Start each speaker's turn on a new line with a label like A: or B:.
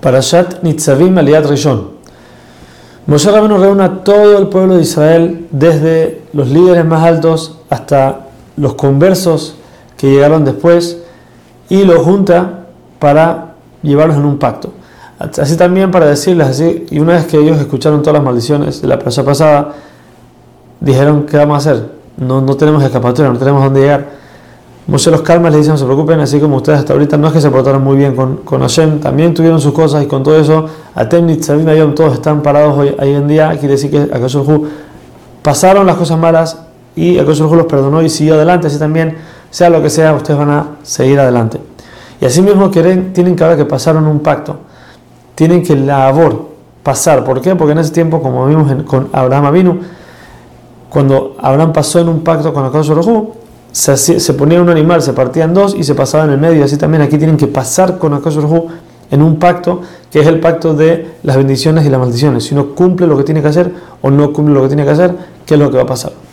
A: Parashat Nitzavim Aliyat Rishon. Moshe Rabbeinu reúne a todo el pueblo de Israel, desde los líderes más altos hasta los conversos que llegaron después, y los junta para llevarlos en un pacto. Así también para decirles así, y una vez que ellos escucharon todas las maldiciones de la playa pasada, dijeron, ¿qué vamos a hacer? No, no tenemos escapatoria, no tenemos dónde llegar. Moshe los calma les dice, no se preocupen, así como ustedes hasta ahorita no es que se portaron muy bien con, con Hashem, también tuvieron sus cosas y con todo eso, Atem, Nitzavim, Ayom, todos están parados hoy, en día, quiere decir que Akashurhu pasaron las cosas malas y Akashurhu los perdonó y siguió adelante, así también, sea lo que sea, ustedes van a seguir adelante. Y así mismo tienen que ahora que pasaron un pacto, tienen que labor pasar, ¿por qué? Porque en ese tiempo, como vimos con Abraham Avinu, cuando Abraham pasó en un pacto con Akashurhu, se, se, ponía un animal, se partía en dos y se pasaba en el medio. Así también aquí tienen que pasar con Akash en un pacto que es el pacto de las bendiciones y las maldiciones. Si uno cumple lo que tiene que hacer o no cumple lo que tiene que hacer, ¿qué es lo que va a pasar?